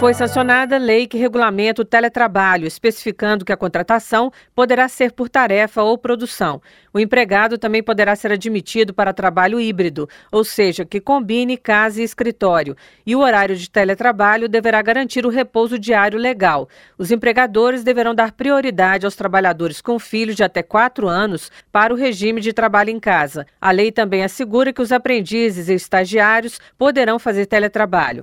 Foi sancionada a lei que regulamenta o teletrabalho, especificando que a contratação poderá ser por tarefa ou produção. O empregado também poderá ser admitido para trabalho híbrido, ou seja, que combine casa e escritório. E o horário de teletrabalho deverá garantir o repouso diário legal. Os empregadores deverão dar prioridade aos trabalhadores com filhos de até quatro anos para o regime de trabalho em casa. A lei também assegura que os aprendizes e estagiários poderão fazer teletrabalho.